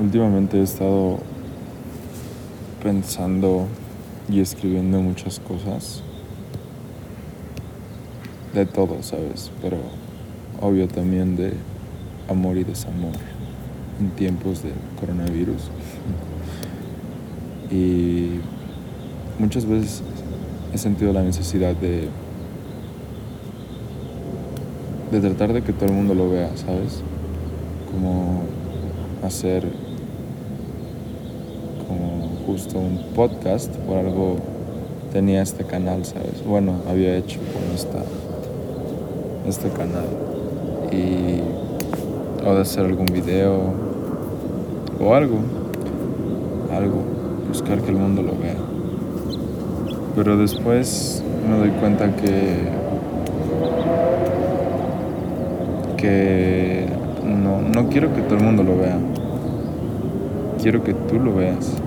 últimamente he estado pensando y escribiendo muchas cosas. De todo, ¿sabes? Pero obvio también de amor y desamor en tiempos de coronavirus. Y muchas veces he sentido la necesidad de de tratar de que todo el mundo lo vea, ¿sabes? Como hacer justo un podcast por algo tenía este canal, ¿sabes? Bueno, había hecho con esta, este canal y o de hacer algún video o algo, algo, buscar que el mundo lo vea. Pero después me doy cuenta que que no, no quiero que todo el mundo lo vea. Quiero que tú lo veas.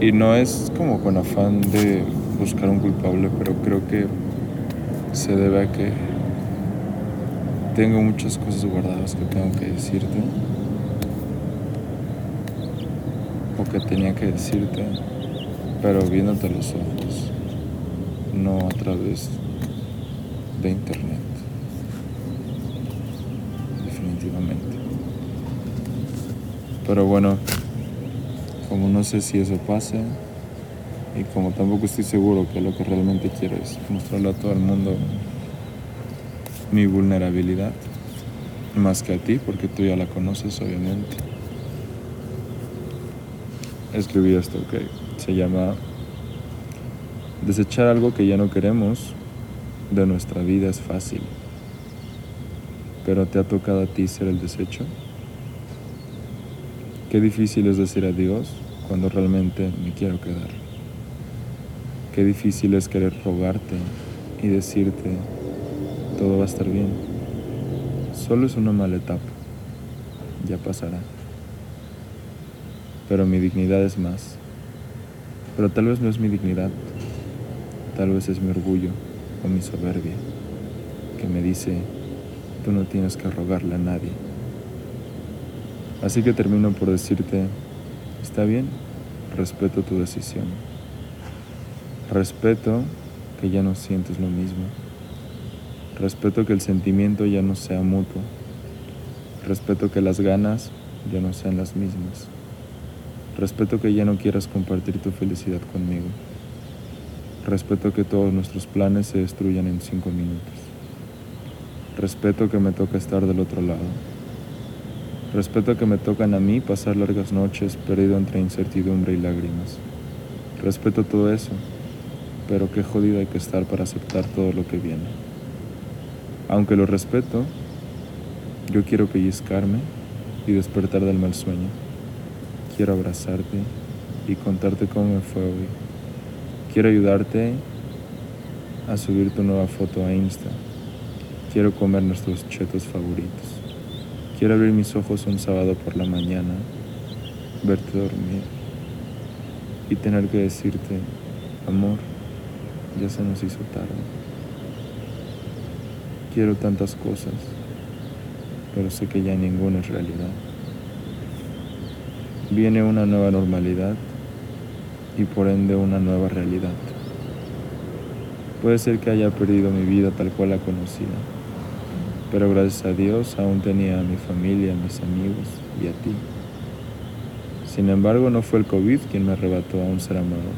Y no es como con afán de buscar un culpable, pero creo que se debe a que tengo muchas cosas guardadas que tengo que decirte. O que tenía que decirte, pero viéndote a los ojos, no a través de internet. Pero bueno, como no sé si eso pase y como tampoco estoy seguro que lo que realmente quiero es mostrarle a todo el mundo mi vulnerabilidad, más que a ti, porque tú ya la conoces obviamente. Escribí esto, ok. Se llama Desechar algo que ya no queremos de nuestra vida es fácil pero te ha tocado a ti ser el desecho. Qué difícil es decir adiós cuando realmente me quiero quedar. Qué difícil es querer rogarte y decirte todo va a estar bien. Solo es una mala etapa. Ya pasará. Pero mi dignidad es más. Pero tal vez no es mi dignidad. Tal vez es mi orgullo o mi soberbia que me dice Tú no tienes que rogarle a nadie. Así que termino por decirte, está bien, respeto tu decisión. Respeto que ya no sientes lo mismo. Respeto que el sentimiento ya no sea mutuo. Respeto que las ganas ya no sean las mismas. Respeto que ya no quieras compartir tu felicidad conmigo. Respeto que todos nuestros planes se destruyan en cinco minutos. Respeto que me toca estar del otro lado. Respeto que me tocan a mí pasar largas noches perdido entre incertidumbre y lágrimas. Respeto todo eso, pero qué jodido hay que estar para aceptar todo lo que viene. Aunque lo respeto, yo quiero pellizcarme y despertar del mal sueño. Quiero abrazarte y contarte cómo me fue hoy. Quiero ayudarte a subir tu nueva foto a Insta Quiero comer nuestros chetos favoritos. Quiero abrir mis ojos un sábado por la mañana, verte dormir y tener que decirte, amor, ya se nos hizo tarde. Quiero tantas cosas, pero sé que ya ninguna es realidad. Viene una nueva normalidad y por ende una nueva realidad. Puede ser que haya perdido mi vida tal cual la conocía pero gracias a Dios aún tenía a mi familia, a mis amigos y a ti. Sin embargo, no fue el COVID quien me arrebató a un ser amado.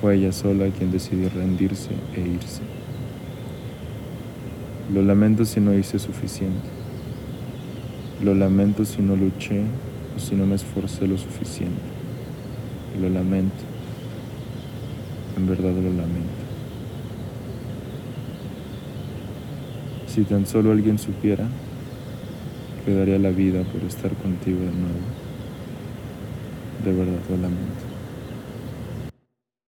Fue ella sola quien decidió rendirse e irse. Lo lamento si no hice suficiente. Lo lamento si no luché o si no me esforcé lo suficiente. Lo lamento. En verdad lo lamento. Si tan solo alguien supiera que daría la vida por estar contigo de nuevo. De verdad lo lamento.